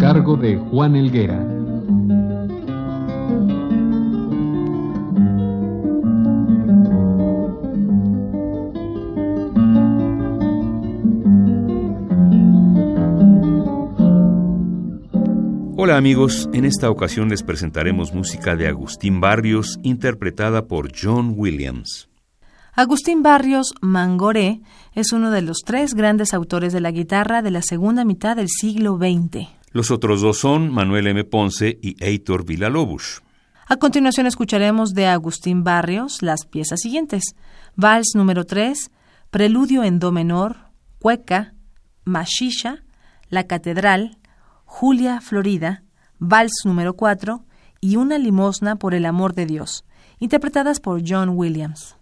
Cargo de Juan Elguera. Hola amigos, en esta ocasión les presentaremos música de Agustín Barrios interpretada por John Williams. Agustín Barrios Mangoré es uno de los tres grandes autores de la guitarra de la segunda mitad del siglo XX. Los otros dos son Manuel M. Ponce y Heitor Villalobos. A continuación escucharemos de Agustín Barrios las piezas siguientes: Vals número 3, Preludio en Do menor, Cueca, Mashisha, La Catedral, Julia Florida, Vals número 4 y Una limosna por el amor de Dios, interpretadas por John Williams.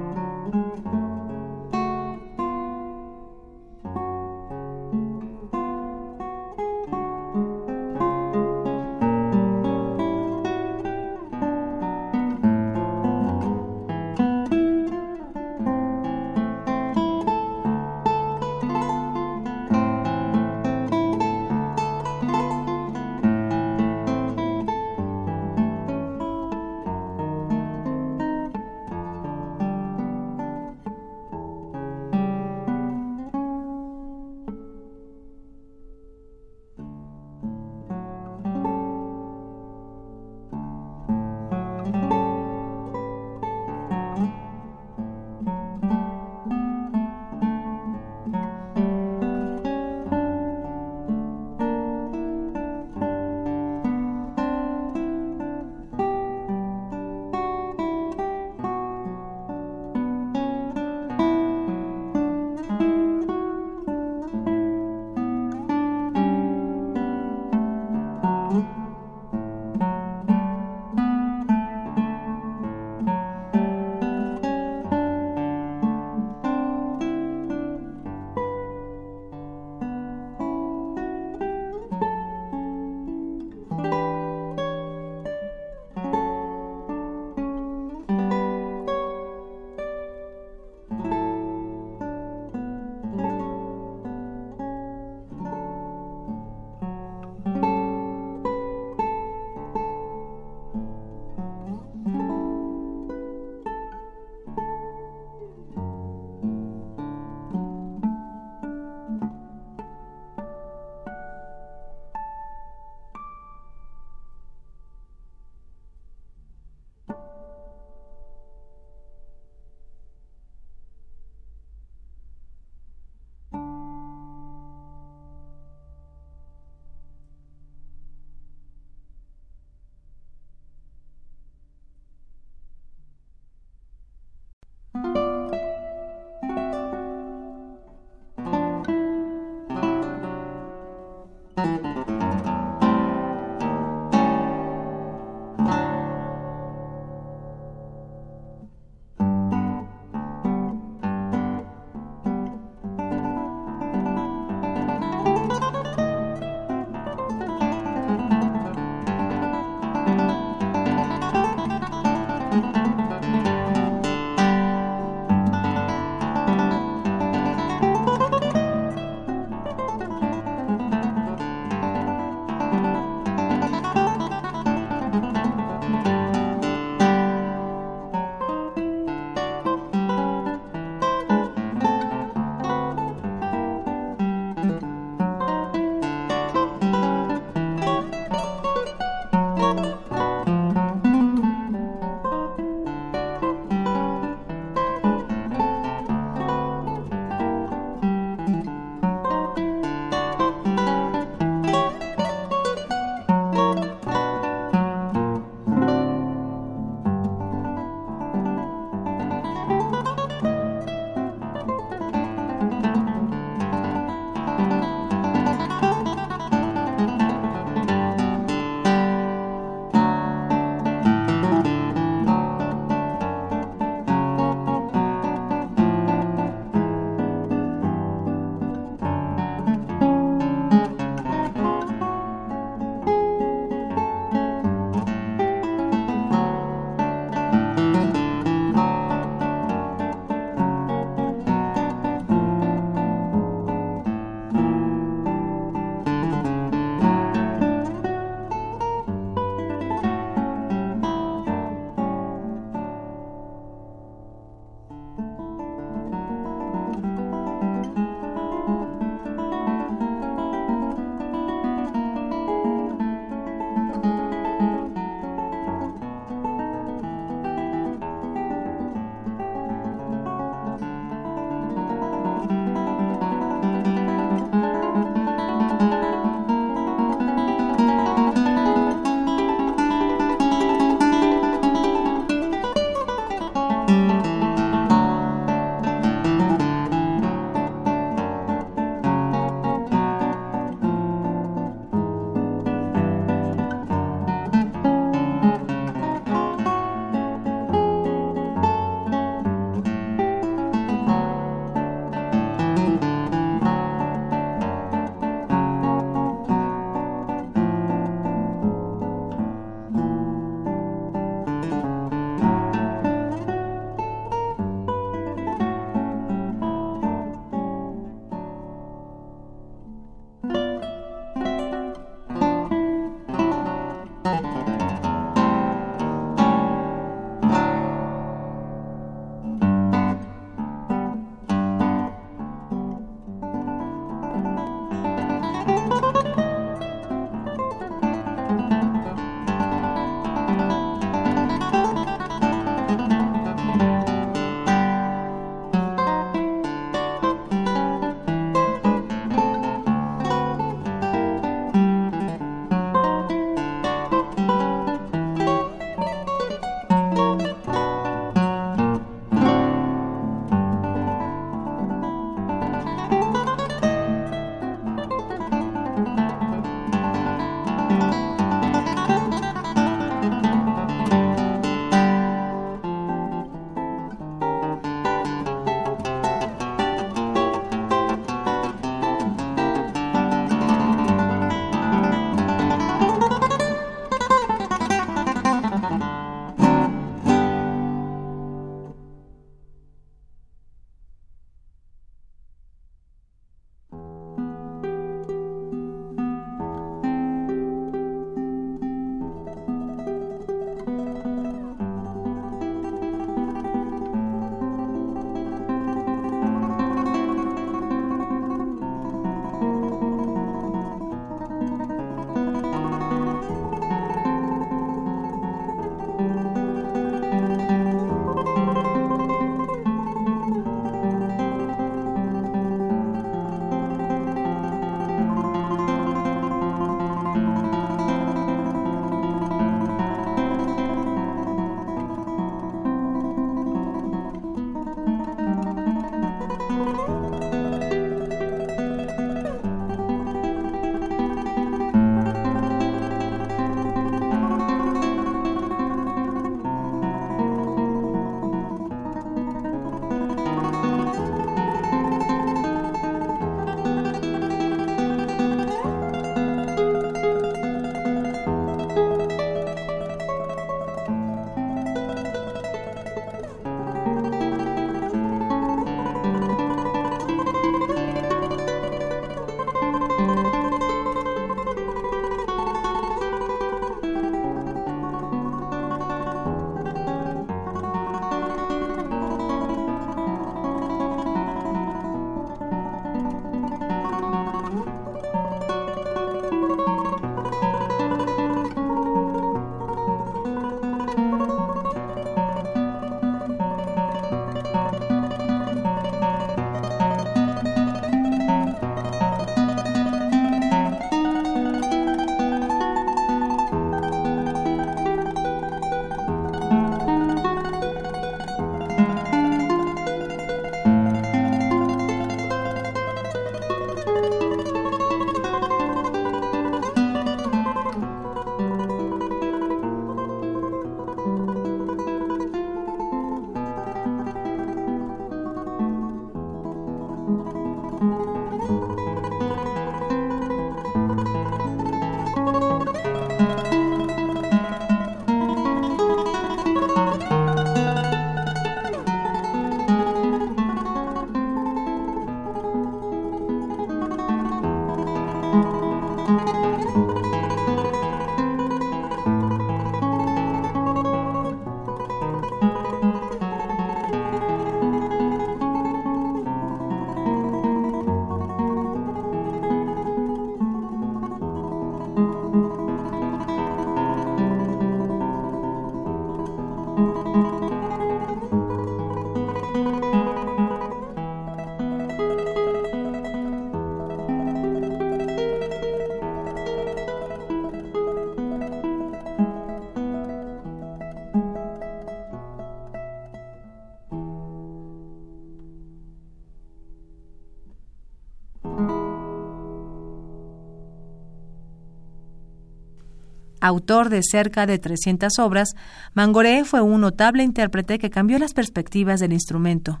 Autor de cerca de 300 obras, Mangoré fue un notable intérprete que cambió las perspectivas del instrumento.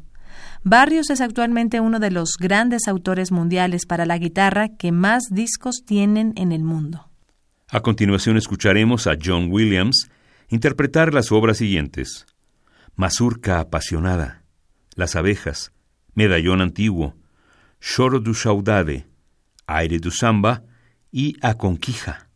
Barrios es actualmente uno de los grandes autores mundiales para la guitarra que más discos tienen en el mundo. A continuación escucharemos a John Williams interpretar las obras siguientes. Mazurca apasionada, Las abejas, Medallón antiguo, Choro du saudade, Aire du samba y A conquija.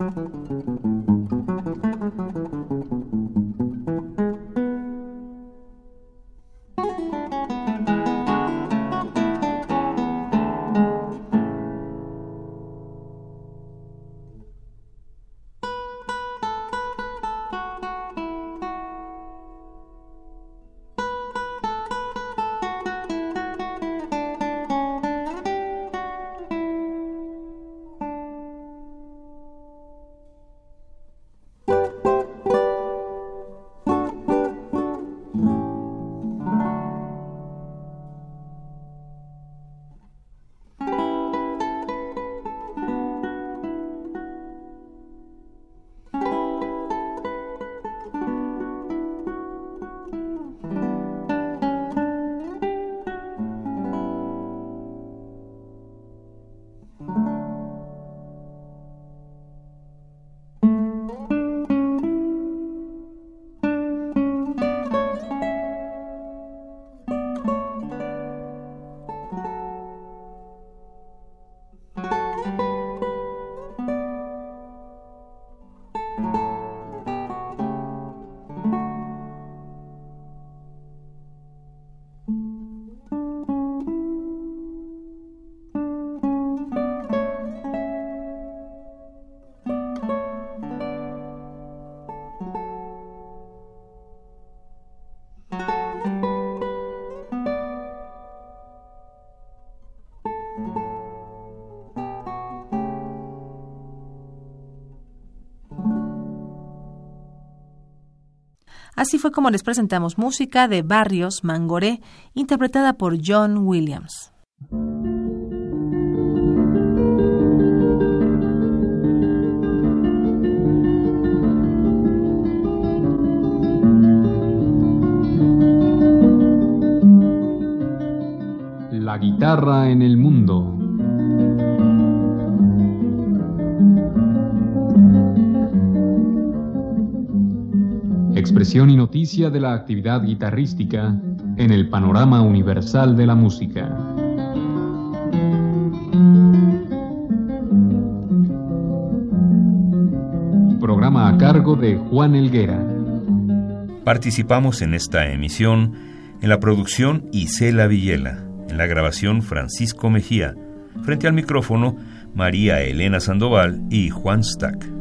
Mm-hmm. Así fue como les presentamos música de Barrios Mangoré, interpretada por John Williams. La guitarra en el mundo. Expresión y noticia de la actividad guitarrística en el panorama universal de la música. Programa a cargo de Juan Elguera. Participamos en esta emisión en la producción Isela Villela, en la grabación Francisco Mejía, frente al micrófono María Elena Sandoval y Juan Stack.